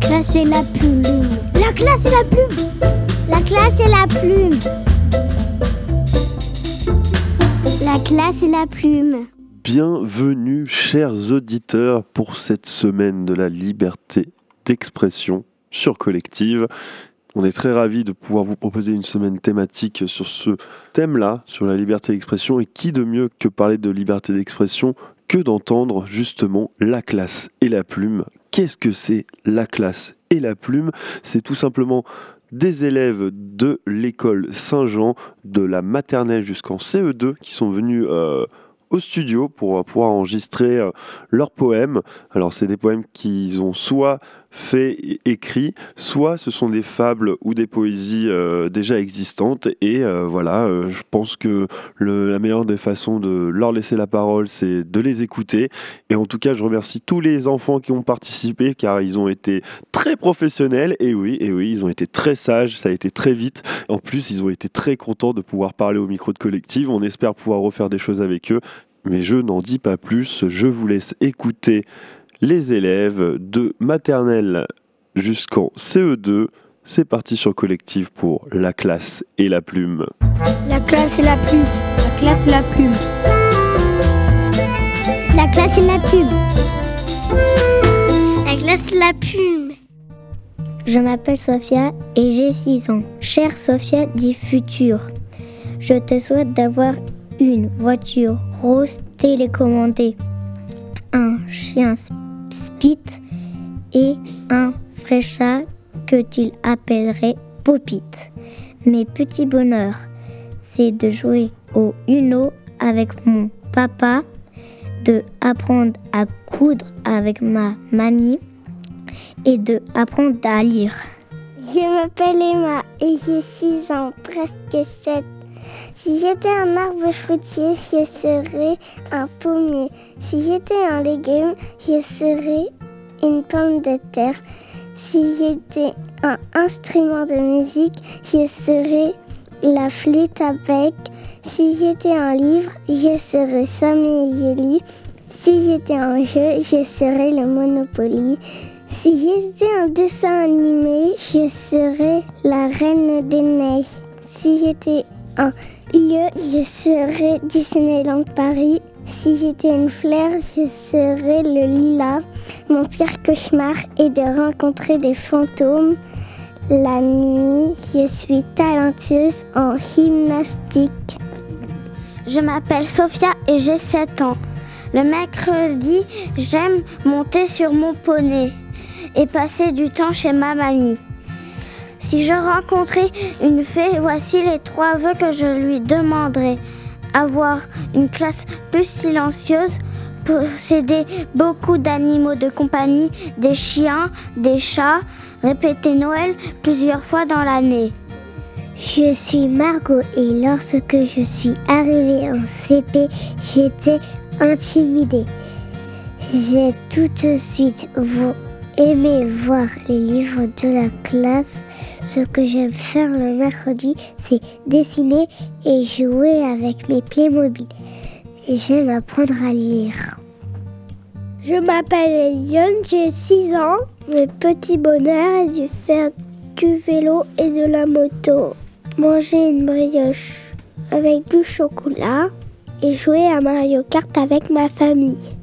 classe et la plume. La classe et la plume. La classe et la plume. La classe et la plume. Bienvenue, chers auditeurs, pour cette semaine de la liberté d'expression sur Collective. On est très ravis de pouvoir vous proposer une semaine thématique sur ce thème-là, sur la liberté d'expression. Et qui de mieux que parler de liberté d'expression que d'entendre justement la classe et la plume. Qu'est-ce que c'est la classe et la plume? C'est tout simplement des élèves de l'école Saint-Jean, de la maternelle jusqu'en CE2, qui sont venus euh, au studio pour pouvoir enregistrer euh, leurs poèmes. Alors c'est des poèmes qu'ils ont soit fait et écrit, soit ce sont des fables ou des poésies euh, déjà existantes. Et euh, voilà, je pense que la meilleure des façons de leur laisser la parole, c'est de les écouter. Et en tout cas, je remercie tous les enfants qui ont participé, car ils ont été très professionnels. Et oui, et oui, ils ont été très sages, ça a été très vite. En plus, ils ont été très contents de pouvoir parler au micro de collective. On espère pouvoir refaire des choses avec eux mais je n'en dis pas plus, je vous laisse écouter les élèves de maternelle jusqu'en CE2. C'est parti sur Collective pour la classe et la plume. La classe et la plume. La classe et la plume. La classe et la plume. La classe et la plume. Je m'appelle Sophia et j'ai 6 ans. Chère Sophia du futur, je te souhaite d'avoir une voiture rose télécommandée, un chien spit et un vrai chat que tu appellerais Popit. Mes petits bonheurs, c'est de jouer au Uno avec mon papa, de apprendre à coudre avec ma mamie et de apprendre à lire. Je m'appelle Emma et j'ai 6 ans, presque 7. Si j'étais un arbre fruitier, je serais un pommier. Si j'étais un légume, je serais une pomme de terre. Si j'étais un instrument de musique, je serais la flûte à bec. Si j'étais un livre, je serais Sam et. Si j'étais un jeu, je serais le Monopoly. Si j'étais un dessin animé, je serais la Reine des Neiges. Si j'étais lieu, je serais Disneyland Paris. Si j'étais une fleur, je serais le lilas. Mon pire cauchemar est de rencontrer des fantômes. La nuit, je suis talentueuse en gymnastique. Je m'appelle Sophia et j'ai 7 ans. Le mercredi, j'aime monter sur mon poney et passer du temps chez ma mamie. Si je rencontrais une fée, voici les trois vœux que je lui demanderais. Avoir une classe plus silencieuse, posséder beaucoup d'animaux de compagnie, des chiens, des chats, répéter Noël plusieurs fois dans l'année. Je suis Margot et lorsque je suis arrivée en CP, j'étais intimidée. J'ai tout de suite aimé voir les livres de la classe ce que j'aime faire le mercredi, c'est dessiner et jouer avec mes pieds mobiles. J'aime apprendre à lire. Je m'appelle Eliane, j'ai 6 ans. Mes petits bonheurs est de faire du vélo et de la moto. Manger une brioche avec du chocolat et jouer à Mario Kart avec ma famille.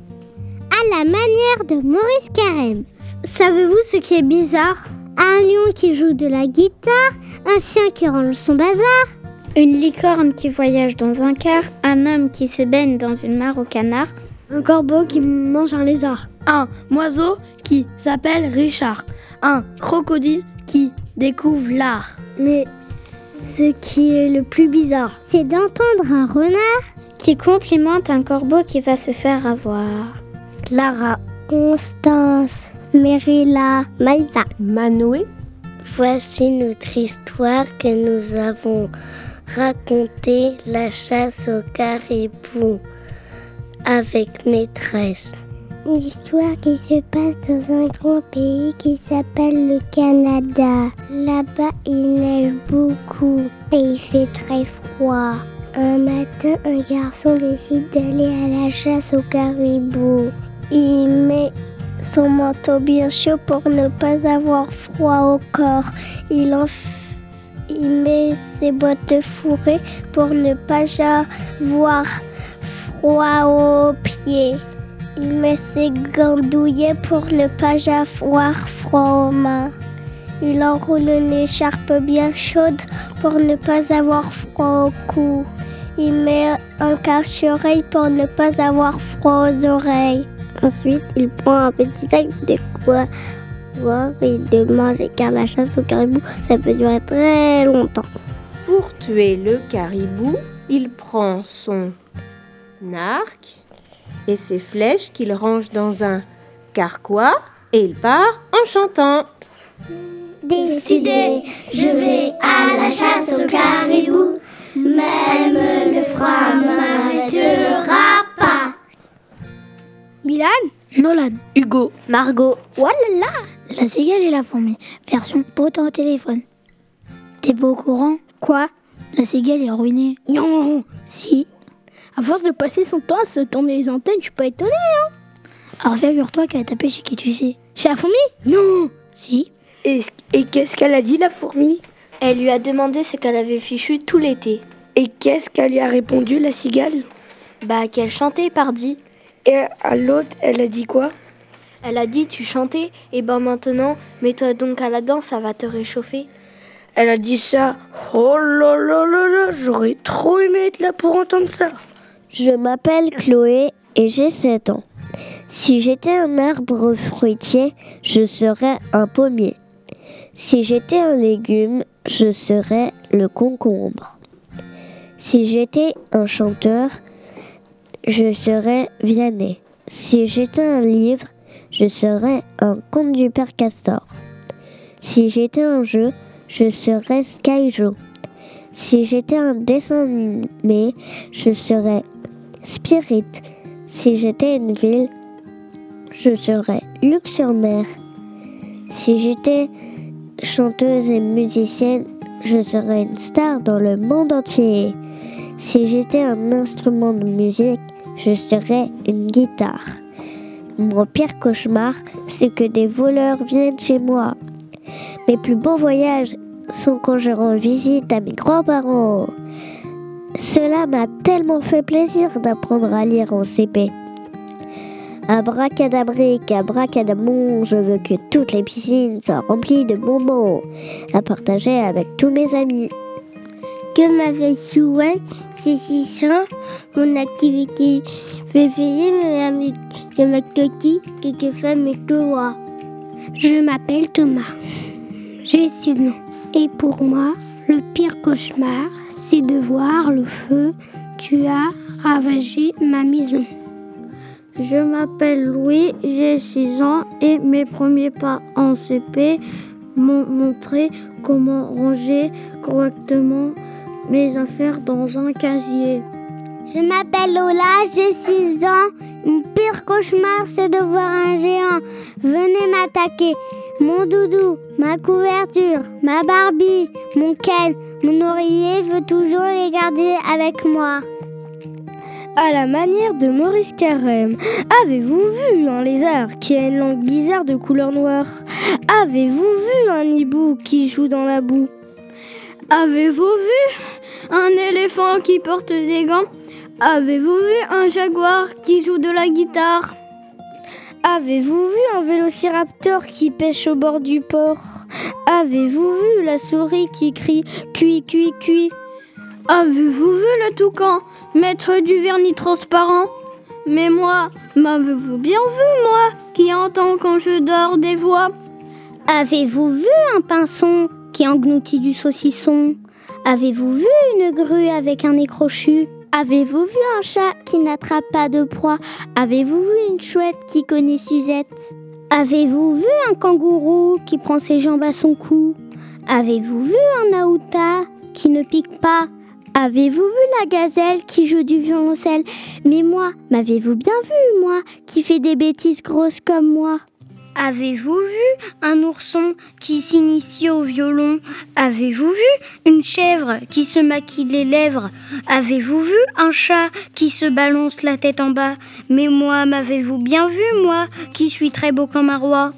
À la manière de Maurice Carême. Savez-vous ce qui est bizarre? Un lion qui joue de la guitare, un chien qui range son bazar, une licorne qui voyage dans un car, un homme qui se baigne dans une mare au canard, un corbeau qui mange un lézard, un oiseau qui s'appelle Richard, un crocodile qui découvre l'art. Mais ce qui est le plus bizarre, c'est d'entendre un renard qui complimente un corbeau qui va se faire avoir. Clara, Constance, Mérila, Maïsa, Manoé. Voici notre histoire que nous avons racontée, la chasse au caribou avec maîtresse. Une histoire qui se passe dans un grand pays qui s'appelle le Canada. Là-bas, il neige beaucoup et il fait très froid. Un matin, un garçon décide d'aller à la chasse au caribou. Il met son manteau bien chaud pour ne pas avoir froid au corps. Il, met ses bottes fourrées pour ne pas avoir froid aux pieds. Il met ses gants douillets pour ne pas avoir froid aux mains. Il enroule une écharpe bien chaude pour ne pas avoir froid au cou. Il met un cache-oreille pour ne pas avoir froid aux oreilles. Ensuite, il prend un petit sac de quoi boire et de manger car la chasse au caribou, ça peut durer très longtemps. Pour tuer le caribou, il prend son arc et ses flèches qu'il range dans un carquois et il part en chantant. Décidé, je vais à la chasse au caribou. Même le froid m'arrêtera. Milan Nolan. Hugo. Margot. Walala La cigale et la fourmi. Version pote au téléphone. T'es pas au courant? Quoi? La cigale est ruinée. Non Si. À force de passer son temps à se tourner les antennes, je suis pas étonnée, hein Alors figure-toi qu'elle a tapé chez qui tu sais. Chez la fourmi? Non Si. Et, et qu'est-ce qu'elle a dit, la fourmi? Elle lui a demandé ce qu'elle avait fichu tout l'été. Et qu'est-ce qu'elle lui a répondu, la cigale? Bah, qu'elle chantait, pardi. Et à l'autre, elle a dit quoi? Elle a dit Tu chantais, et ben maintenant, mets-toi donc à la danse, ça va te réchauffer. Elle a dit ça. Oh là là là là, j'aurais trop aimé être là pour entendre ça. Je m'appelle Chloé et j'ai 7 ans. Si j'étais un arbre fruitier, je serais un pommier. Si j'étais un légume, je serais le concombre. Si j'étais un chanteur, je serais Vianney. Si j'étais un livre, je serais un conte du père Castor. Si j'étais un jeu, je serais Skyjo. Si j'étais un dessin animé, je serais Spirit. Si j'étais une ville, je serais Luxembourg. Si j'étais chanteuse et musicienne, je serais une star dans le monde entier. Si j'étais un instrument de musique, je serais une guitare. Mon pire cauchemar, c'est que des voleurs viennent chez moi. Mes plus beaux voyages sont quand je rends visite à mes grands-parents. Cela m'a tellement fait plaisir d'apprendre à lire en CP. Abracadabrique, abracadamon, je veux que toutes les piscines soient remplies de bonbons à partager avec tous mes amis. Que m'avait joué, c'est si simple, mon activité préférée, mes amis, je m'accueille quelque femme et toi. Je m'appelle Thomas, j'ai 6 ans, et pour moi, le pire cauchemar, c'est de voir le feu tu as ravagé ma maison. Je m'appelle Louis, j'ai 6 ans et mes premiers pas en CP m'ont montré comment ranger correctement mes affaires dans un casier. Je m'appelle Lola, j'ai 6 ans. Mon pire cauchemar, c'est de voir un géant. Venez m'attaquer. Mon doudou, ma couverture, ma Barbie, mon Ken, mon oreiller, je veux toujours les garder avec moi. À la manière de Maurice Carême, avez-vous vu un lézard qui a une langue bizarre de couleur noire? Avez-vous vu un hibou qui joue dans la boue? Avez-vous vu un éléphant qui porte des gants? Avez-vous vu un jaguar qui joue de la guitare? Avez-vous vu un vélociraptor qui pêche au bord du port? Avez-vous vu la souris qui crie cuit, cuit, cuit? Avez-vous vu le toucan mettre du vernis transparent? Mais moi, m'avez-vous bien vu, moi, qui entends quand je dors des voix? Avez-vous vu un pinson qui engloutit du saucisson. Avez-vous vu une grue avec un nez crochu Avez-vous vu un chat qui n'attrape pas de proie? Avez-vous vu une chouette qui connaît Suzette? Avez-vous vu un kangourou qui prend ses jambes à son cou? Avez-vous vu un aouta qui ne pique pas? Avez-vous vu la gazelle qui joue du violoncelle? Mais moi, m'avez-vous bien vu, moi, qui fait des bêtises grosses comme moi? Avez-vous vu un ourson qui s'initie au violon? Avez-vous vu une chèvre qui se maquille les lèvres? Avez-vous vu un chat qui se balance la tête en bas? Mais moi, m'avez-vous bien vu, moi, qui suis très beau comme un roi?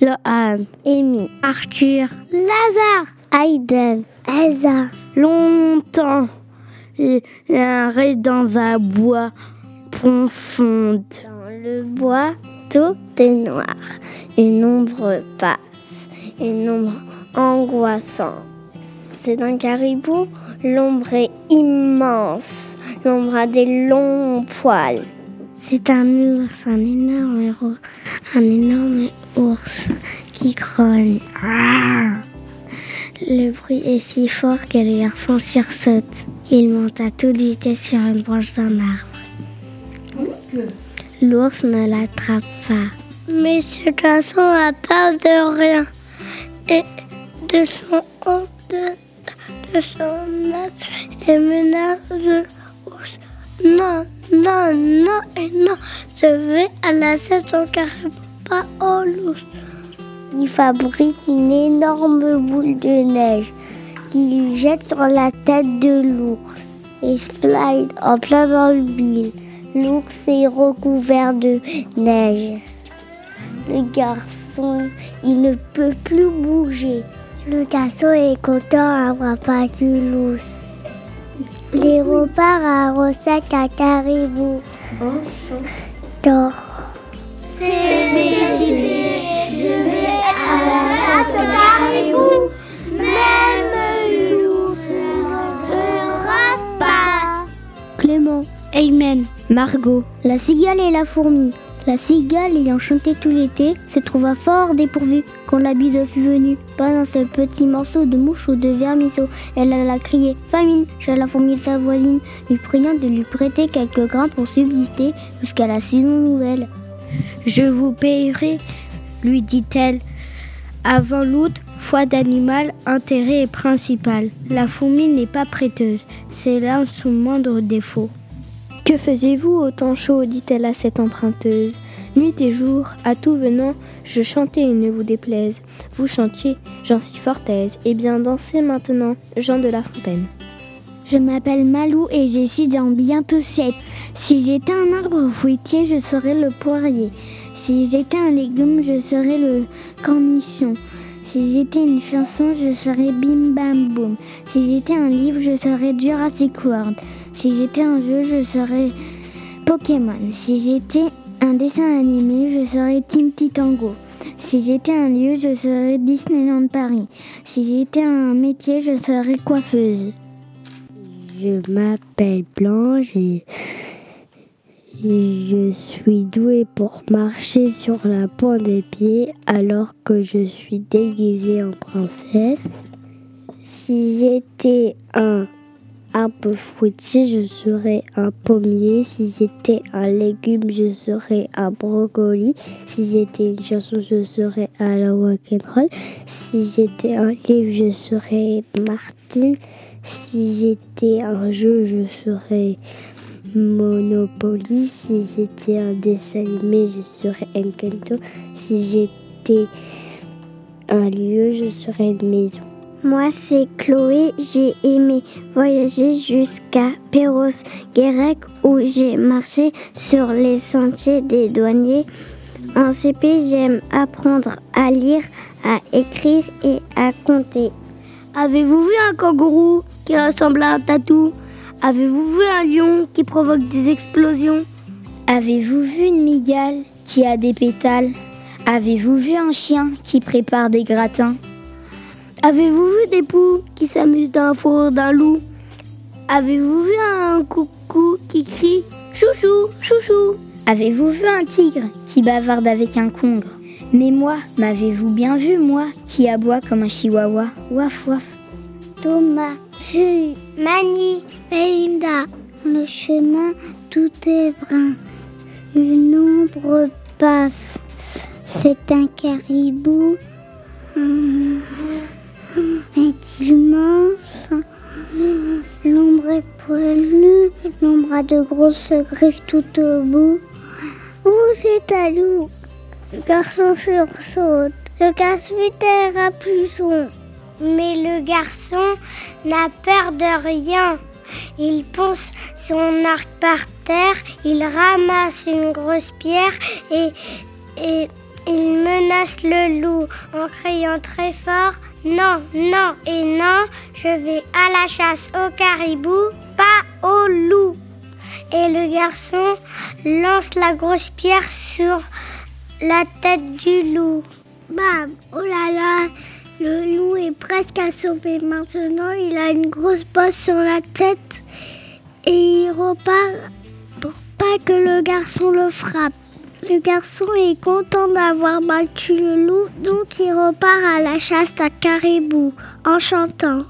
Lohan, Amy, Arthur, Lazare, Aiden, Elsa. Longtemps, un dans un bois profond. Dans le bois, tout noir. Une ombre passe, une ombre angoissante. C'est un caribou, l'ombre est immense. L'ombre a des longs poils. C'est un ours, un énorme ours, un énorme ours qui grogne. Le bruit est si fort que les garçons sursautent. Il monte à toute vitesse sur une branche d'un arbre. L'ours ne l'attrape pas. Mais ce garçon a peur de rien et de son de, de son âge et menace de l'ours. Non, non, non et non, je vais à la saison car pas au l'ours. Il fabrique une énorme boule de neige qu'il jette sur la tête de l'ours et slide en plein dans le. L'ours est recouvert de neige. Le garçon, il ne peut plus bouger. Le garçon est content d'avoir battu l'ours. Il repart à Rossac à Caribou. Enchantant. C'est décidé, je vais à la chasse au caribou. Même l'ours ne rentrera pas. Clément, Amen, Margot, la cigale et la fourmi. La cigale, ayant chanté tout l'été, se trouva fort dépourvue quand la bide fut venue. Pas un seul petit morceau de mouche ou de vermisseau. Elle alla crier famine chez la fourmi de sa voisine, lui priant de lui prêter quelques grains pour subsister jusqu'à la saison nouvelle. Je vous payerai, lui dit-elle. Avant l'août, foi d'animal, intérêt principal. La fourmi n'est pas prêteuse, c'est là son moindre défaut. Que faisiez-vous au temps chaud dit-elle à cette emprunteuse. Nuit et jour, à tout venant, je chantais et ne vous déplaise. Vous chantiez, j'en suis fort aise. Eh bien, dansez maintenant, Jean de La Fontaine. Je m'appelle Malou et j'ai six ans, bientôt sept. Si j'étais un arbre fruitier, je serais le poirier. Si j'étais un légume, je serais le cornichon. Si j'étais une chanson, je serais Bim Bam Boom. Si j'étais un livre, je serais Jurassic World. Si j'étais un jeu, je serais Pokémon. Si j'étais un dessin animé, je serais Team Titango. Si j'étais un lieu, je serais Disneyland Paris. Si j'étais un métier, je serais coiffeuse. Je m'appelle Blanche et je suis douée pour marcher sur la pointe des pieds alors que je suis déguisée en princesse. Si j'étais un arbre fruitier, je serais un pommier. Si j'étais un légume, je serais un brocoli. Si j'étais une chanson, je serais à la rock'n'roll. Si j'étais un livre, je serais Martine. Si j'étais un jeu, je serais Monopoly. Si j'étais un dessin animé, je serais Encanto. Si j'étais un lieu, je serais une maison. Moi, c'est Chloé. J'ai aimé voyager jusqu'à Perros Guérec où j'ai marché sur les sentiers des douaniers. En CP, j'aime apprendre à lire, à écrire et à compter. Avez-vous vu un kangourou qui ressemble à un tatou? Avez-vous vu un lion qui provoque des explosions? Avez-vous vu une migale qui a des pétales? Avez-vous vu un chien qui prépare des gratins? Avez-vous vu des poux qui s'amusent dans la fourrure d'un loup? Avez-vous vu un coucou qui crie chouchou, chouchou? Avez-vous vu un tigre qui bavarde avec un congre? Mais moi, m'avez-vous bien vu, moi, qui aboie comme un chihuahua? Waf waf. Thomas, Jules, Mani. Le chemin, tout est brun. Une ombre passe. C'est un caribou. Est immense. L'ombre est poilue. L'ombre a de grosses griffes tout au bout. Oh, c'est un loup. Le garçon sursaute. Le casse-vitaire à son. Mais le garçon n'a peur de rien. Il ponce son arc par terre, il ramasse une grosse pierre et il menace le loup en criant très fort Non, non et non, je vais à la chasse au caribou, pas au loup. Et le garçon lance la grosse pierre sur la tête du loup. Bam Oh là là Le loup est presque assommé. Maintenant, il a une grosse bosse sur la tête et il repart pour pas que le garçon le frappe. Le garçon est content d'avoir battu le loup, donc il repart à la chasse à caribou en chantant.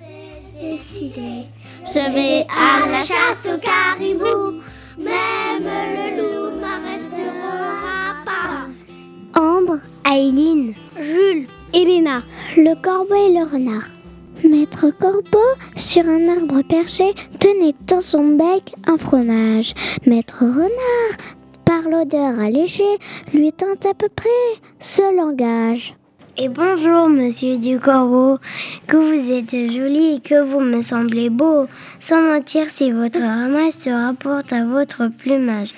C'est décidé. Je vais à la chasse au caribou, même le loup m'arrêtera pas. Ambre, Aileen, Jules, Elena, le corbeau et le renard. Maître Corbeau, sur un arbre perché, tenait dans son bec un fromage. Maître Renard, par l'odeur allégée, lui tint à peu près ce langage. Et bonjour, monsieur du corbeau, que vous êtes joli et que vous me semblez beau. Sans mentir, si votre ramage se rapporte à votre plumage.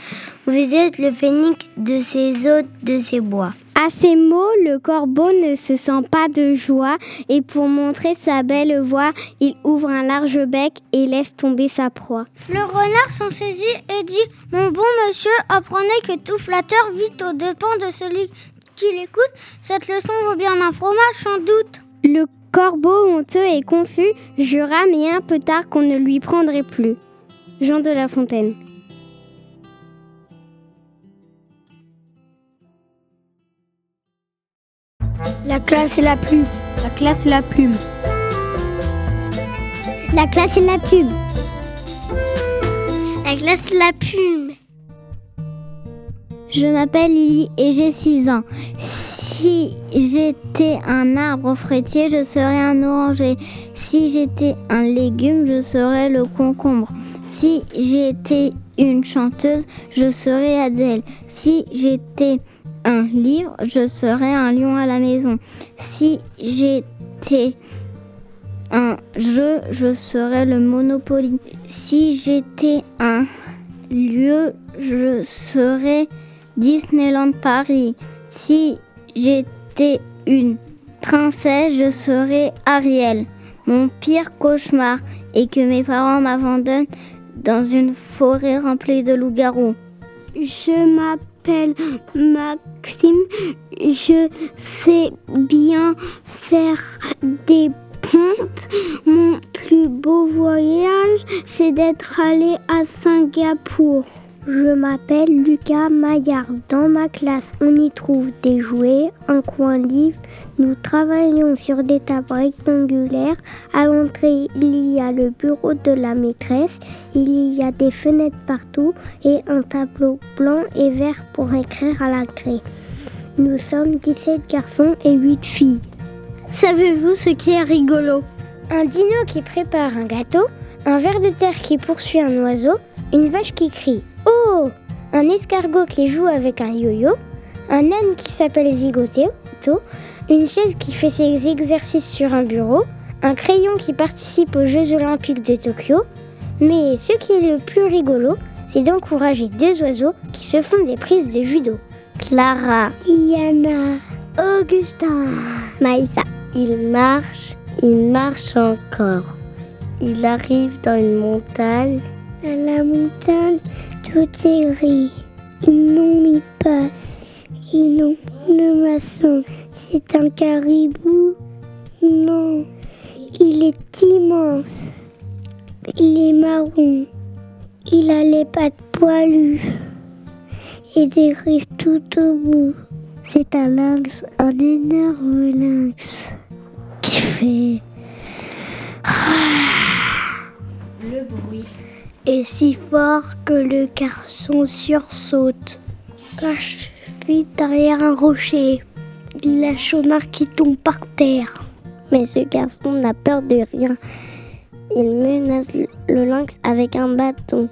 Vous êtes le phénix de ces eaux, de ces bois. À ces mots, le corbeau ne se sent pas de joie et pour montrer sa belle voix, il ouvre un large bec et laisse tomber sa proie. Le renard s'en saisit et dit Mon bon monsieur, apprenez que tout flatteur vit au dépens de celui qui l'écoute. Cette leçon vaut bien un fromage sans doute. Le corbeau, honteux et confus, jura mais un peu tard qu'on ne lui prendrait plus. Jean de La Fontaine. La classe et la plume. La classe et la plume. La classe et la plume. La classe et la plume. Je m'appelle Lily et j'ai 6 ans. Si j'étais un arbre fruitier, je serais un oranger. Si j'étais un légume, je serais le concombre. Si j'étais une chanteuse, je serais Adèle. Si j'étais livre, je serais un lion à la maison. Si j'étais un jeu, je serais le Monopoly. Si j'étais un lieu, je serais Disneyland Paris. Si j'étais une princesse, je serais Ariel. Mon pire cauchemar est que mes parents m'abandonnent dans une forêt remplie de loups-garous. Je m'appelle Maxime. Je sais bien faire des pompes. Mon plus beau voyage, c'est d'être allé à Singapour. Je m'appelle Lucas Maillard. Dans ma classe, on y trouve des jouets, un coin livre. Nous travaillons sur des tables rectangulaires. À l'entrée, il y a le bureau de la maîtresse. Il y a des fenêtres partout et un tableau blanc et vert pour écrire à la craie. Nous sommes 17 garçons et 8 filles. Savez-vous ce qui est rigolo? Un dino qui prépare un gâteau, un ver de terre qui poursuit un oiseau, une vache qui crie Oh Un escargot qui joue avec un yo-yo, un âne qui s'appelle Zigoto, une chaise qui fait ses exercices sur un bureau, un crayon qui participe aux Jeux Olympiques de Tokyo. Mais ce qui est le plus rigolo, c'est d'encourager deux oiseaux qui se font des prises de judo. Clara, Yana, Augustin, Maïsa. Il marche, il marche encore. Il arrive dans une montagne. À la montagne, tout est gris. Une nom y passe. Une nom le maçon. C'est un caribou Non. Il est immense. Il est marron. Il a les pattes poilues. Et des griffes tout au bout. C'est un lynx, un énorme lynx qui fait. Le bruit est si fort que le garçon sursaute. Cache vite derrière un rocher. Il arc qui tombe par terre. Mais ce garçon n'a peur de rien. Il menace le lynx avec un bâton.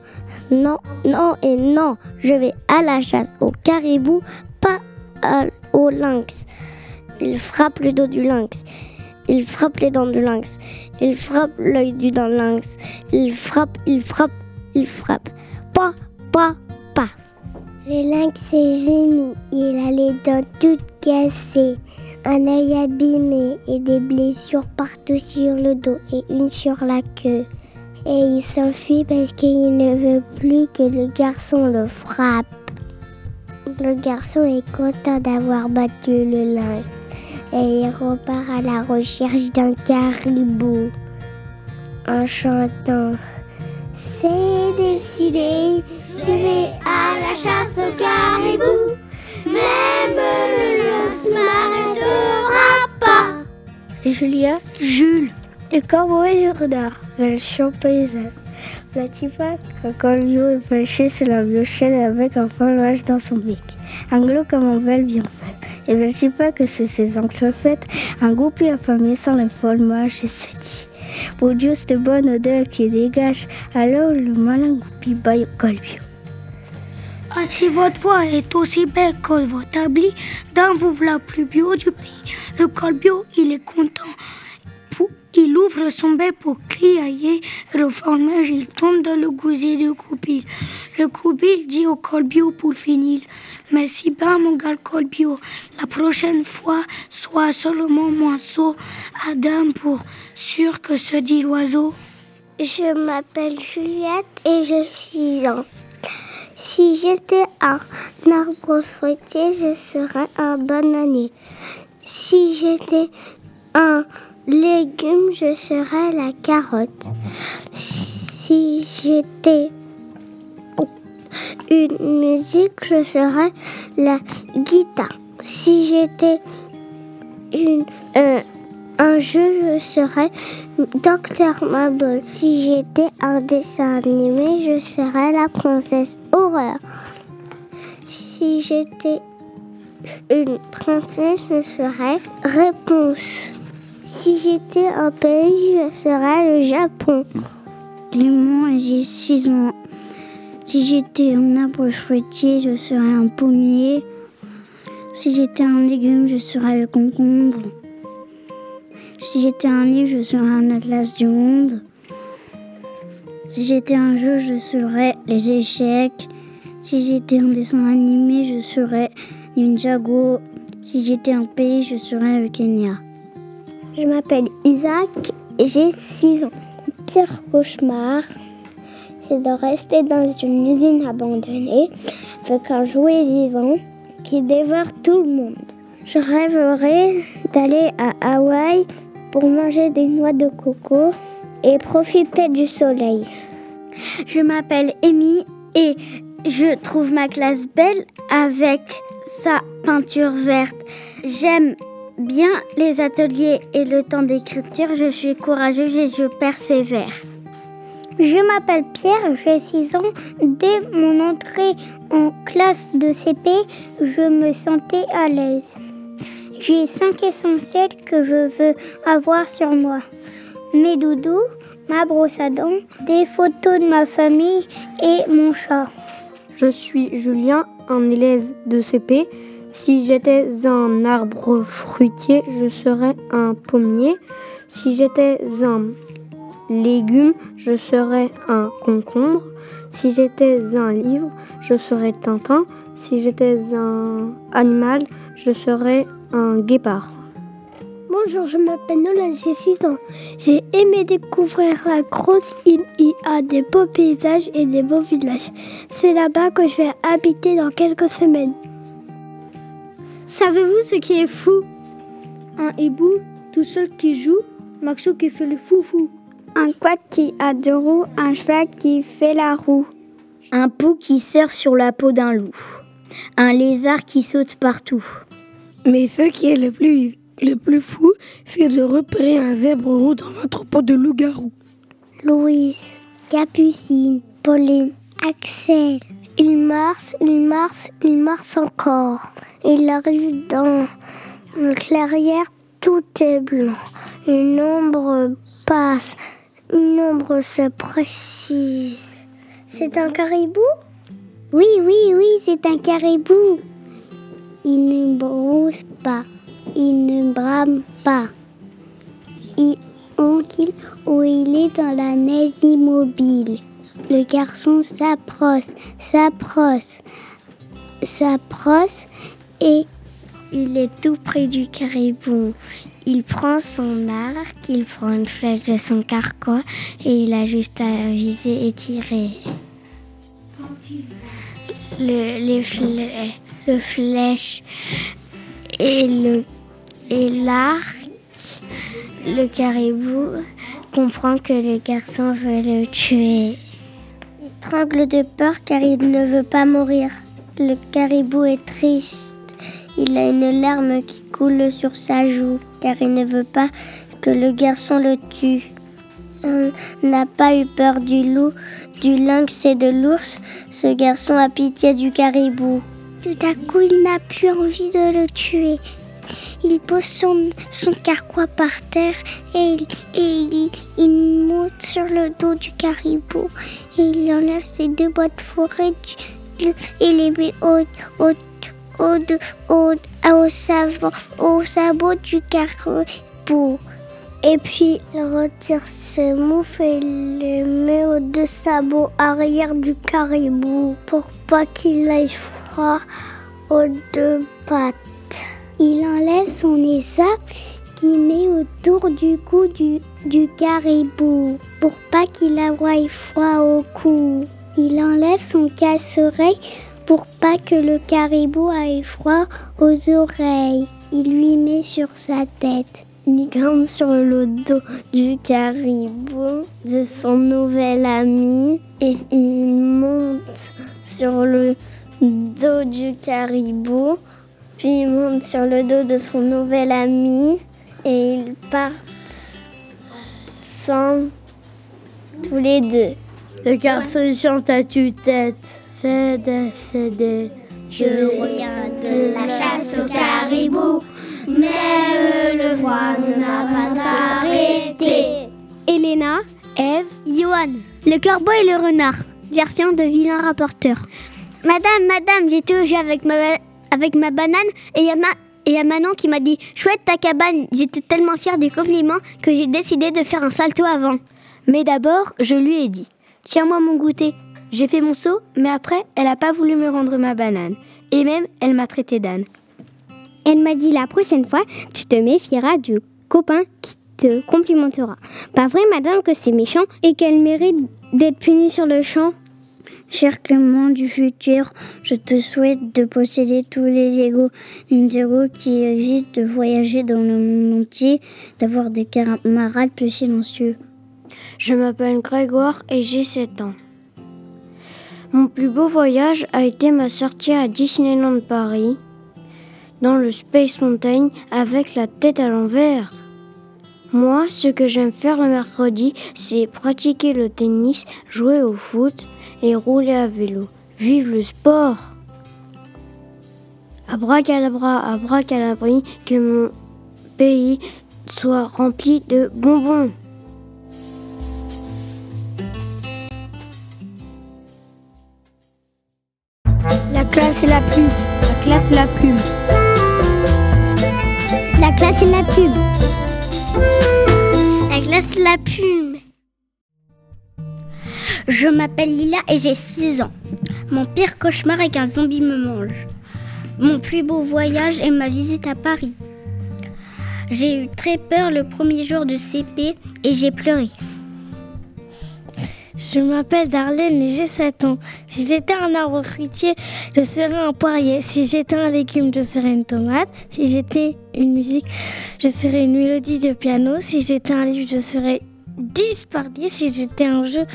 Non, non et non, je vais à la chasse au caribou, pas au lynx. Il frappe le dos du lynx. Il frappe les dents du lynx. Il frappe l'œil du lynx. Il frappe, il frappe, il frappe. Pas, pas, pas. Le lynx est génie. Il a les dents toutes cassées, un œil abîmé et des blessures partout sur le dos et une sur la queue. Et il s'enfuit parce qu'il ne veut plus que le garçon le frappe. Le garçon est content d'avoir battu le lynx et il repart à la recherche d'un caribou en chantant C'est décidé, je vais à la chasse au caribou, même le lynx m'arrêtera pas. Julia, Jules, le corbeau et le renard veulent paysanne. Latifa, un colliot est perché sur la biochène avec un fromage dans son bec. Un un bel bien fait. Et veux-tu pas que sur ses faites, un plus affamé sans le fromage et se dit Dieu, cette bonne odeur qui dégage, alors le malin goupille baille au colliot. Ah, si votre voix est aussi belle que votre habit, dans vous la plus bio du pays. Le colbio, il est content. Il ouvre son bec pour crier et le fromage, il tombe dans le gosier du coupil. Le coupil dit au colbio pour finir Merci bien, mon gars colbio. La prochaine fois, sois seulement moins saut Adam pour sûr que se dit l'oiseau. Je m'appelle Juliette et j'ai 6 ans. Si j'étais un arbre fruitier, je serais un bananier. Si j'étais un légumes, je serais la carotte. Si j'étais une musique, je serais la guitare. Si j'étais une, euh, un jeu, je serais Dr. Marble. Si j'étais un dessin animé, je serais la princesse Horreur. Si j'étais une princesse, je serais Réponse. Si j'étais un pays, je serais le Japon. Clément, j'ai 6 ans. Si j'étais un arbre fruitier, je serais un pommier. Si j'étais un légume, je serais le concombre. Si j'étais un livre, je serais un atlas du monde. Si j'étais un jeu, je serais les échecs. Si j'étais un dessin animé, je serais Ninjago. Si j'étais un pays, je serais le Kenya. Je m'appelle Isaac et j'ai 6 ans. Mon pire cauchemar, c'est de rester dans une usine abandonnée avec un jouet vivant qui dévore tout le monde. Je rêverais d'aller à Hawaï pour manger des noix de coco et profiter du soleil. Je m'appelle Amy et je trouve ma classe belle avec sa peinture verte. J'aime bien les ateliers et le temps d'écriture, je suis courageuse et je persévère. Je m'appelle Pierre, j'ai 6 ans. Dès mon entrée en classe de CP, je me sentais à l'aise. J'ai 5 essentiels que je veux avoir sur moi. Mes doudous, ma brosse à dents, des photos de ma famille et mon chat. Je suis Julien, un élève de CP. Si j'étais un arbre fruitier, je serais un pommier. Si j'étais un légume, je serais un concombre. Si j'étais un livre, je serais Tintin. Si j'étais un animal, je serais un guépard. Bonjour, je m'appelle Nolan, j'ai 6 ans. J'ai aimé découvrir la grosse île. Il a des beaux paysages et des beaux villages. C'est là-bas que je vais habiter dans quelques semaines. Savez-vous ce qui est fou? Un hibou tout seul qui joue, Maxo qui fait le fou-fou. Un quad qui a deux roues, un cheval qui fait la roue. Un pou qui sert sur la peau d'un loup. Un lézard qui saute partout. Mais ce qui est le plus, le plus fou, c'est de repérer un zèbre roux dans un troupeau de loups-garous. Louise, Capucine, Pauline, Axel. Il marche, il marche, il marche encore. Il arrive dans une clairière, tout est blanc. Une ombre passe, une ombre se précise. C'est un caribou? Oui, oui, oui, c'est un caribou. Il ne brousse pas. Il ne brame pas. Il où il est dans la neige immobile. Le garçon s'approche, s'approche, s'approche et il est tout près du caribou. Il prend son arc, il prend une flèche de son carquois et il a juste à viser et tirer. Le, les le flèche et le et l'arc, le caribou comprend que le garçon veut le tuer. De peur car il ne veut pas mourir. Le caribou est triste. Il a une larme qui coule sur sa joue car il ne veut pas que le garçon le tue. On n'a pas eu peur du loup, du lynx et de l'ours. Ce garçon a pitié du caribou. Tout à coup, il n'a plus envie de le tuer. Il pose son, son carquois par terre et, il, monte sur le dos du caribou. Et il enlève ses deux boîtes fourrées et les met au, au, au, au, au sabot du caribou. Et puis il retire ses moufles et les met aux deux sabots arrière du caribou pour pas qu'il aille froid aux deux pattes. Il enlève son ésape qui met autour du cou du, du caribou pour pas qu'il ait froid au cou. Il enlève son casse-oreille pour pas que le caribou ait froid aux oreilles. Il lui met sur sa tête. Il grimpe sur le dos du caribou de son nouvel ami et il monte sur le dos du caribou puis il monte sur le dos de son nouvel ami et ils partent sans tous les deux. Le garçon chante à tue-tête. Cédé, cédé. Je reviens de la chasse au caribou, mais le froid ne m'a pas arrêté. Elena, Eve, Johan, le corbeau et le renard. Version de vilain rapporteur. Madame, madame, j'étais au jeu avec ma, avec ma banane et il y a ma et Manon qui m'a dit Chouette ta cabane J'étais tellement fière du compliment que j'ai décidé de faire un salto avant. Mais d'abord, je lui ai dit Tiens-moi mon goûter. J'ai fait mon saut, mais après, elle n'a pas voulu me rendre ma banane. Et même, elle m'a traité d'âne. Elle m'a dit La prochaine fois, tu te méfieras du copain qui te complimentera. Pas vrai, madame, que c'est méchant et qu'elle mérite d'être punie sur le champ? Cher Clément du futur, je te souhaite de posséder tous les Lego Ninjago qui existent, de voyager dans le monde entier, d'avoir des camarades plus silencieux. Je m'appelle Grégoire et j'ai 7 ans. Mon plus beau voyage a été ma sortie à Disneyland Paris, dans le Space Mountain avec la tête à l'envers. Moi, ce que j'aime faire le mercredi, c'est pratiquer le tennis, jouer au foot, et rouler à vélo. Vive le sport Abracadabra, abracadabri, que mon pays soit rempli de bonbons. La classe et la plume. La classe et la plume. La classe et la plume. La classe et la plume. Je m'appelle Lila et j'ai 6 ans. Mon pire cauchemar est qu'un zombie me mange. Mon plus beau voyage est ma visite à Paris. J'ai eu très peur le premier jour de CP et j'ai pleuré. Je m'appelle Darlene et j'ai 7 ans. Si j'étais un arbre fruitier, je serais un poirier. Si j'étais un légume, je serais une tomate. Si j'étais une musique, je serais une mélodie de piano. Si j'étais un livre, je serais 10 par 10. Si j'étais un jeu,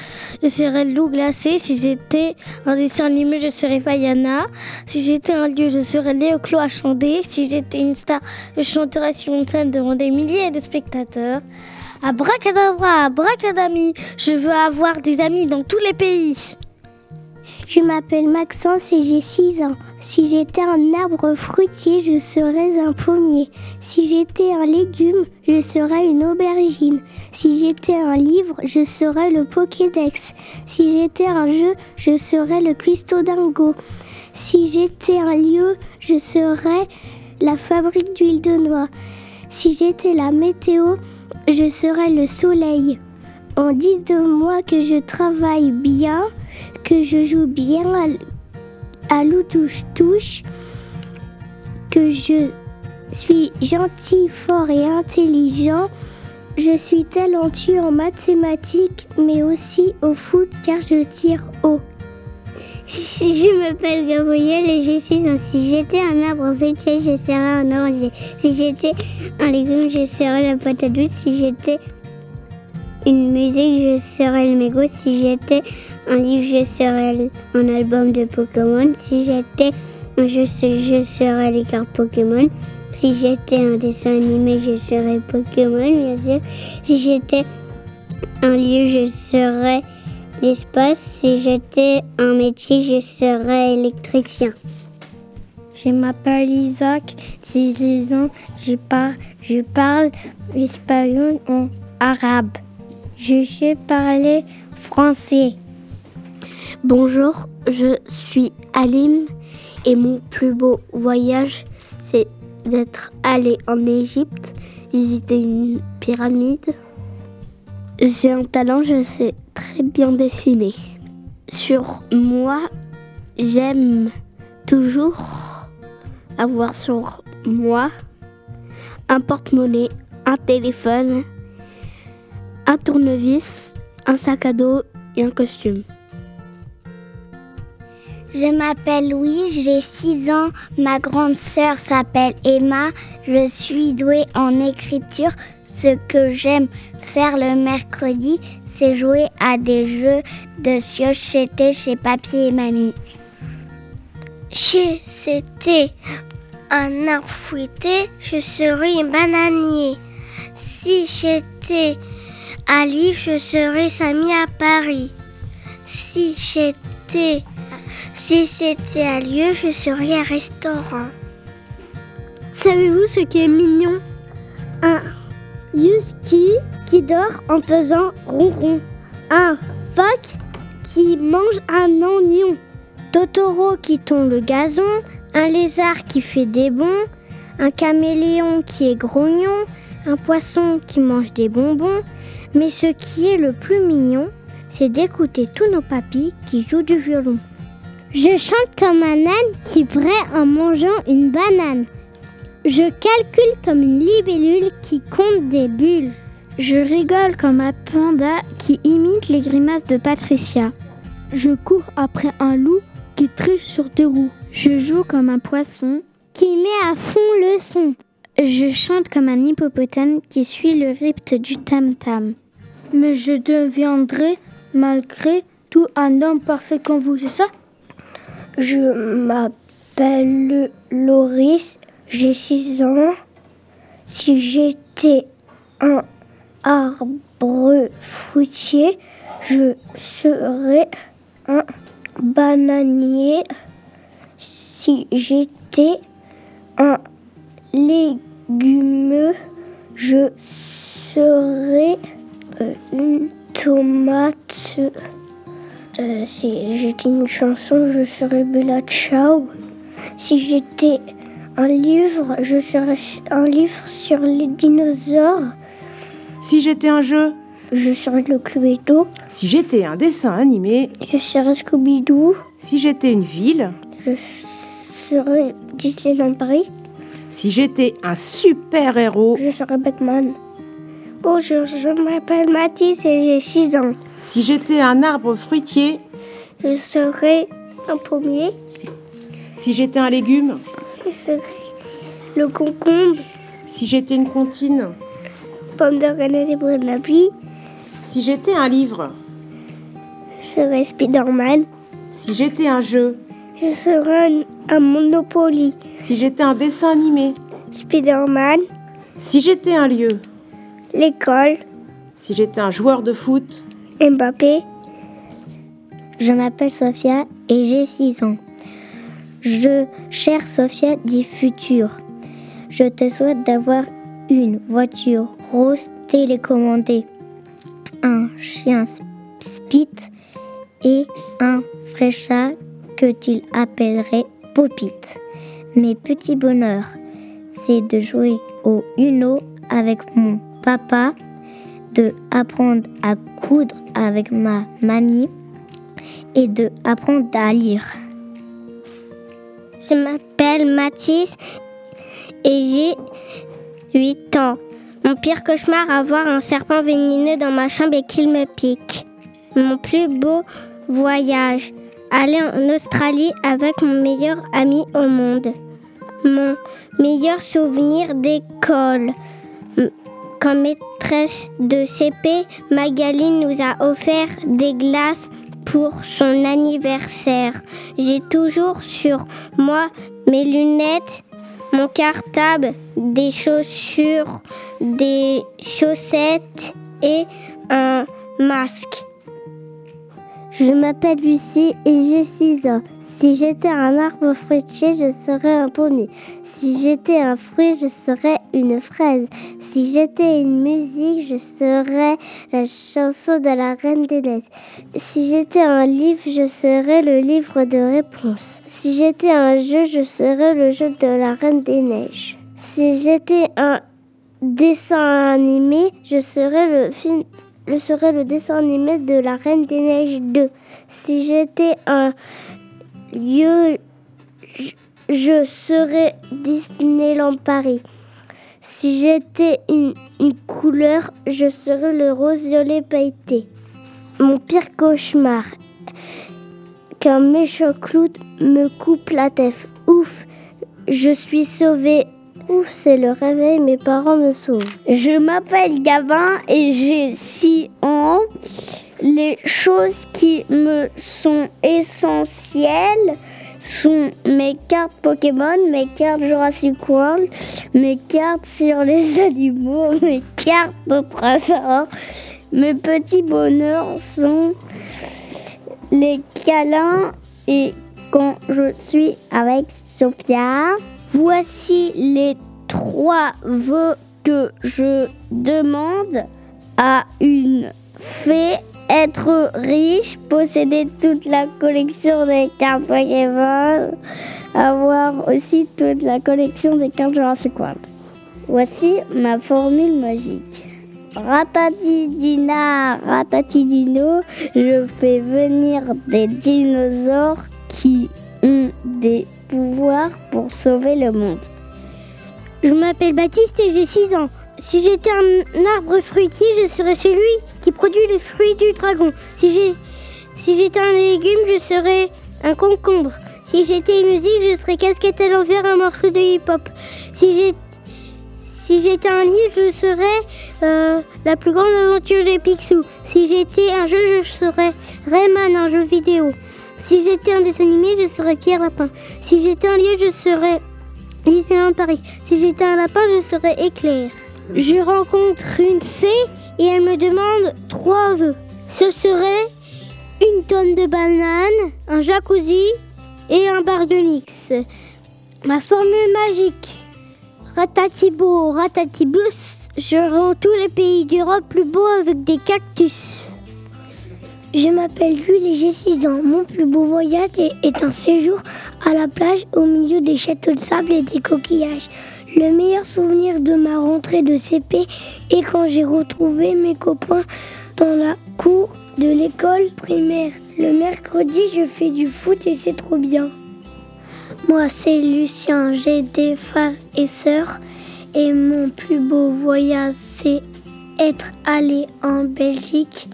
je serais loup glacé. Si j'étais un dessin animé, je serais Fayana. Si j'étais un lieu, je serais Léo Clos à chanter. Si j'étais une star, je chanterais sur une scène devant des milliers de spectateurs. Abracadabra, abracadami, je veux avoir des amis dans tous les pays. Je m'appelle Maxence et j'ai 6 ans. Si j'étais un arbre fruitier, je serais un pommier. Si j'étais un légume, je serais une aubergine. Si j'étais un livre, je serais le Pokédex. Si j'étais un jeu, je serais le Custo Dingo. Si j'étais un lieu, je serais la fabrique d'huile de noix. Si j'étais la météo, je serais le soleil. On dit de moi que je travaille bien, que je joue bien à, à touche que je suis gentil, fort et intelligent. Je suis talentueux en mathématiques, mais aussi au foot car je tire haut. Je m'appelle Gabriel et je suis un. Si j'étais un arbre fruitier, je serais un orange. Si j'étais un légume, je serais la patate douce. Si j'étais une musique, je serais le mégot. Si j'étais un livre, je serais un album de Pokémon. Si j'étais un jeu, je serais les cartes Pokémon. Si j'étais un dessin animé, je serais Pokémon, bien sûr. Si j'étais un lieu, je serais l'espace. Si j'étais un métier, je serais électricien. Je m'appelle Isaac, j'ai 6 ans, je parle, je parle espagnol en arabe. Je sais parler français. Bonjour, je suis Alim et mon plus beau voyage, c'est d'être allé en Égypte, visiter une pyramide. J'ai un talent, je sais très bien dessiner. Sur moi, j'aime toujours avoir sur moi un porte-monnaie, un téléphone, un tournevis, un sac à dos et un costume. Je m'appelle Louis, j'ai 6 ans. Ma grande sœur s'appelle Emma. Je suis douée en écriture. Ce que j'aime faire le mercredi, c'est jouer à des jeux de c'était chez Papier et Mamie. Si c'était un arbre fruité, je serais un bananier. Si j'étais un livre, je serais Samy à Paris. Si j'étais si c'était un lieu, je serais un restaurant. Savez-vous ce qui est mignon? Un husky qui dort en faisant ronron. Un phoque qui mange un oignon. Totoro qui tombe le gazon. Un lézard qui fait des bonds. Un caméléon qui est grognon. Un poisson qui mange des bonbons. Mais ce qui est le plus mignon, c'est d'écouter tous nos papis qui jouent du violon. Je chante comme un âne qui braie en mangeant une banane. Je calcule comme une libellule qui compte des bulles. Je rigole comme un panda qui imite les grimaces de Patricia. Je cours après un loup qui triche sur des roues. Je joue comme un poisson qui met à fond le son. Je chante comme un hippopotame qui suit le rythme du tam-tam. Mais je deviendrai, malgré tout, un homme parfait comme vous, c'est ça? Je m'appelle Loris, j'ai 6 ans. Si j'étais un arbre fruitier, je serais un bananier. Si j'étais un légume, je serais euh, une tomate. Euh, si j'étais une chanson, je serais Bella Ciao. Si j'étais un livre, je serais un livre sur les dinosaures. Si j'étais un jeu, je serais le Cluedo. Si j'étais un dessin animé, je serais Scooby-Doo. Si j'étais une ville, je serais Disneyland Paris. Si j'étais un super-héros, je serais Batman. Bonjour, je m'appelle Mathis et j'ai 6 ans. Si j'étais un arbre fruitier, je serais un pommier. Si j'étais un légume, je serais le concombre. Si j'étais une comptine, pomme de grenade et la vie. Si j'étais un livre, je serais Spider-Man. Si j'étais un jeu, je serais un, un Monopoly. Si j'étais un dessin animé, Spider-Man. Si j'étais un lieu, l'école. Si j'étais un joueur de foot, Mbappé. Je m'appelle Sophia et j'ai 6 ans. Je, chère Sophia du futur, je te souhaite d'avoir une voiture rose télécommandée, un chien spit et un vrai que tu appellerais Popite. Mes petits bonheurs, c'est de jouer au Uno avec mon papa, de apprendre à coudre avec ma mamie et de apprendre à lire. Je m'appelle Mathis et j'ai 8 ans. Mon pire cauchemar, avoir un serpent vénineux dans ma chambre et qu'il me pique. Mon plus beau voyage, aller en Australie avec mon meilleur ami au monde. Mon meilleur souvenir d'école. Quand maîtresse de CP, Magali nous a offert des glaces pour son anniversaire. J'ai toujours sur moi mes lunettes, mon cartable, des chaussures, des chaussettes et un masque. Je m'appelle Lucie et j'ai 6 ans. Si j'étais un arbre fruitier, je serais un pommier. Si j'étais un fruit, je serais une fraise. Si j'étais une musique, je serais la chanson de la Reine des Neiges. Si j'étais un livre, je serais le livre de réponse. Si j'étais un jeu, je serais le jeu de la Reine des Neiges. Si j'étais un dessin animé, je serais le film je le dessin animé de la Reine des Neiges 2. Si j'étais un lieu, je serais Disneyland Paris. Si j'étais une, couleur, je serais le rose violet pailleté. Mon pire cauchemar, qu'un méchant clou me coupe la tête. Ouf, je suis sauvée. Ouf, c'est le réveil, mes parents me sauvent. Je m'appelle Gavin et j'ai 6 ans les choses qui me sont essentielles sont mes cartes Pokémon, mes cartes Jurassic World, mes cartes sur les animaux, mes cartes de trésor. Mes petits bonheurs sont les câlins et quand je suis avec Sophia. Voici les trois vœux que je demande à une fée être riche, posséder toute la collection des cartes Pokémon, avoir aussi toute la collection des cartes Jurassic World. Voici ma formule magique. Ratatidina, ratatidino, je fais venir des dinosaures qui ont des pouvoirs pour sauver le monde. Je m'appelle Baptiste et j'ai 6 ans. Si j'étais un arbre fruitier, je serais celui qui produit le fruit du dragon. Si j'étais un légume, je serais un concombre. Si j'étais une musique, je serais casquette à l'envers, un morceau de hip-hop. Si j'étais un livre, je serais euh, la plus grande aventure de Picsou. Si j'étais un jeu, je serais Rayman, un jeu vidéo. Si j'étais un dessin animé, je serais Pierre Lapin. Si j'étais un lieu, je serais Disneyland Paris. Si j'étais un lapin, je serais Éclair. Je rencontre une fée et elle me demande trois vœux. Ce serait une tonne de bananes, un jacuzzi et un baryonyx. Ma formule magique. Ratatibo, ratatibus, je rends tous les pays d'Europe plus beaux avec des cactus. Je m'appelle Jules et j'ai 6 ans. Mon plus beau voyage est un séjour à la plage au milieu des châteaux de sable et des coquillages. Le meilleur souvenir de ma rentrée de CP est quand j'ai retrouvé mes copains dans la cour de l'école primaire. Le mercredi, je fais du foot et c'est trop bien. Moi, c'est Lucien, j'ai des frères et sœurs et mon plus beau voyage, c'est être allé en Belgique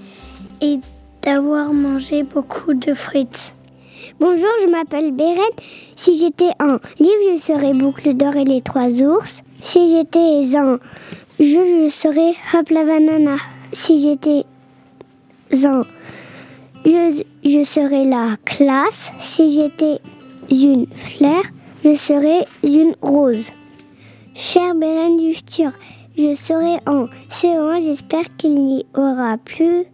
et d'avoir mangé beaucoup de frites. Bonjour, je m'appelle Beren. Si j'étais un livre, je serais Boucle d'or et les trois ours. Si j'étais un jeu, je serais Hop la. Si j'étais un jeu, je serais la classe. Si j'étais une fleur, je serais une rose. Cher Beren du futur, je serai en CO1. J'espère qu'il n'y aura plus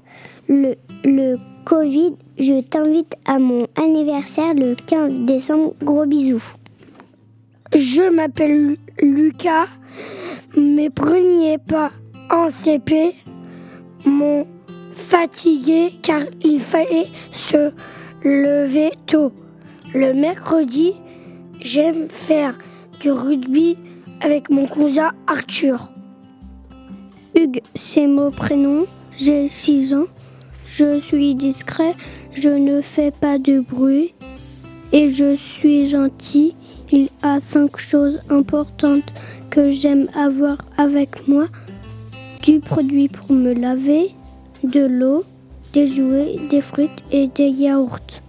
le Covid, je t'invite à mon anniversaire le 15 décembre. Gros bisous. Je m'appelle Lucas. Mes premiers pas en CP m'ont fatigué car il fallait se lever tôt. Le mercredi, j'aime faire du rugby avec mon cousin Arthur. Hugues, c'est mon prénom. J'ai 6 ans. Je suis discret. Je ne fais pas de bruit. Et je suis gentil. Il a cinq choses importantes que j'aime avoir avec moi. Du produit pour me laver, de l'eau, des jouets, des fruits et des yaourts.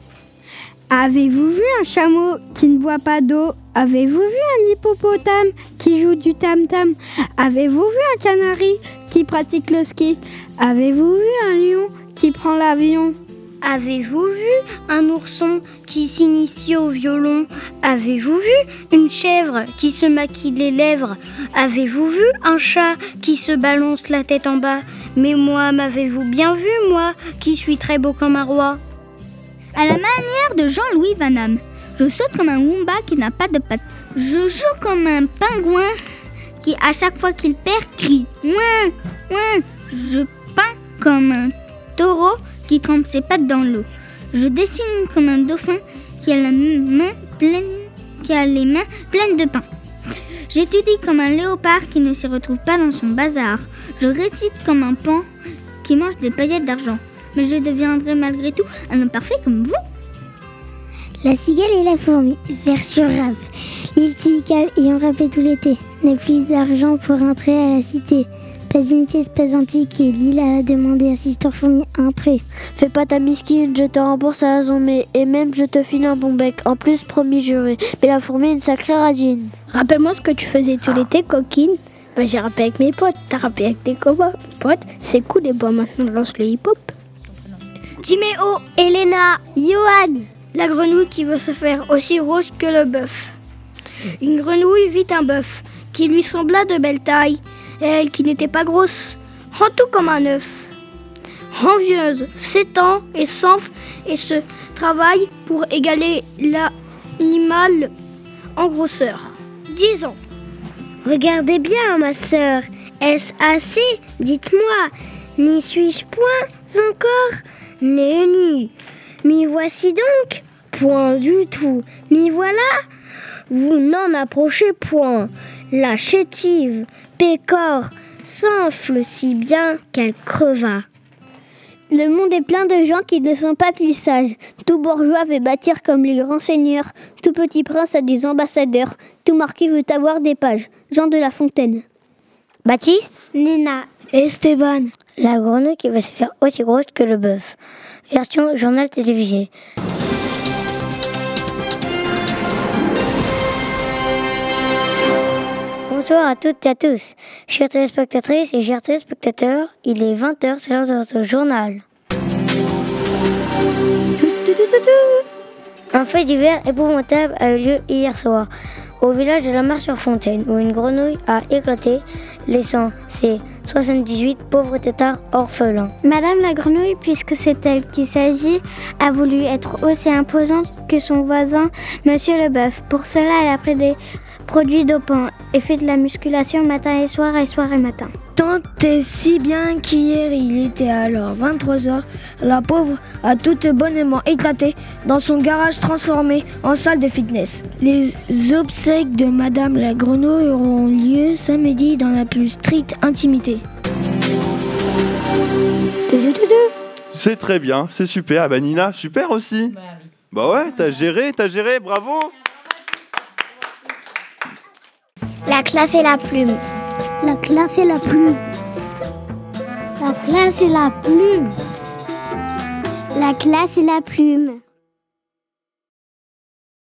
Avez-vous vu un chameau qui ne boit pas d'eau? Avez-vous vu un hippopotame qui joue du tam-tam? Avez-vous vu un canari qui pratique le ski? Avez-vous vu un lion qui prend l'avion? Avez-vous vu un ourson qui s'initie au violon? Avez-vous vu une chèvre qui se maquille les lèvres? Avez-vous vu un chat qui se balance la tête en bas? Mais moi, m'avez-vous bien vu, moi, qui suis très beau comme un roi? À la manière de Jean-Louis Van Damme, je saute comme un Wumba qui n'a pas de pattes. Je joue comme un pingouin qui, à chaque fois qu'il perd, crie. Je peins comme un taureau qui trempe ses pattes dans l'eau. Je dessine comme un dauphin qui a, la main pleine, qui a les mains pleines de pain. J'étudie comme un léopard qui ne s'y retrouve pas dans son bazar. Je récite comme un pan qui mange des paillettes d'argent. Mais je deviendrai malgré tout un homme parfait comme vous. La cigale et la fourmi, version rap. L'île cigale ayant rappé tout l'été, n'a plus d'argent pour rentrer à la cité. Pas une pièce, pas un ticket. L'île a demandé à Sister Fourmi un prêt. Fais pas ta misquine, je te rembourse à mais et même je te file un bon bec. En plus, promis juré. Mais la fourmi est une sacrée radine. Rappelle-moi ce que tu faisais tout l'été, coquine. Bah, j'ai rappé avec mes potes. T'as rappé avec tes potes. C'est cool, et bon, maintenant, je lance le hip-hop. Timéo, Elena, Johan. La grenouille qui veut se faire aussi rose que le bœuf. Une grenouille vit un bœuf qui lui sembla de belle taille, elle qui n'était pas grosse, rend tout comme un œuf. Envieuse, s'étend et s'enfle et se travaille pour égaler l'animal en grosseur. Disons. Regardez bien, ma sœur. Est-ce assez? Dites-moi. N'y suis-je point encore Nennu. M'y voici donc Point du tout. M'y voilà Vous n'en approchez point. La chétive, pécore, s'enfle si bien qu'elle creva. Le monde est plein de gens qui ne sont pas plus sages. Tout bourgeois veut bâtir comme les grands seigneurs. Tout petit prince a des ambassadeurs. Tout marquis veut avoir des pages. Jean de La Fontaine. Baptiste Nina. Esteban. La grenouille qui veut se faire aussi grosse que le bœuf. Version journal télévisé. Bonsoir à toutes et à tous. Chers téléspectatrices et chers téléspectateurs, il est 20h, c'est l'heure de votre journal. Un fait divers épouvantable a eu lieu hier soir au village de la Mare-sur-Fontaine où une grenouille a éclaté, laissant ses 78 pauvres têtards orphelins. Madame la grenouille, puisque c'est elle qui s'agit, a voulu être aussi imposante que son voisin, Monsieur le Bœuf. Pour cela, elle a pris des produits dopants et fait de la musculation matin et soir et soir et matin. Tant et si bien qu'hier il était alors 23h, la pauvre a toute bonnement éclaté dans son garage transformé en salle de fitness. Les obsèques de Madame la Grenouille auront lieu samedi dans la plus stricte intimité. C'est très bien, c'est super. Ah bah Nina, super aussi. Bah, oui. bah ouais, t'as géré, t'as géré, bravo. La classe et la plume. La classe et la plume. La classe et la plume. La classe et la plume.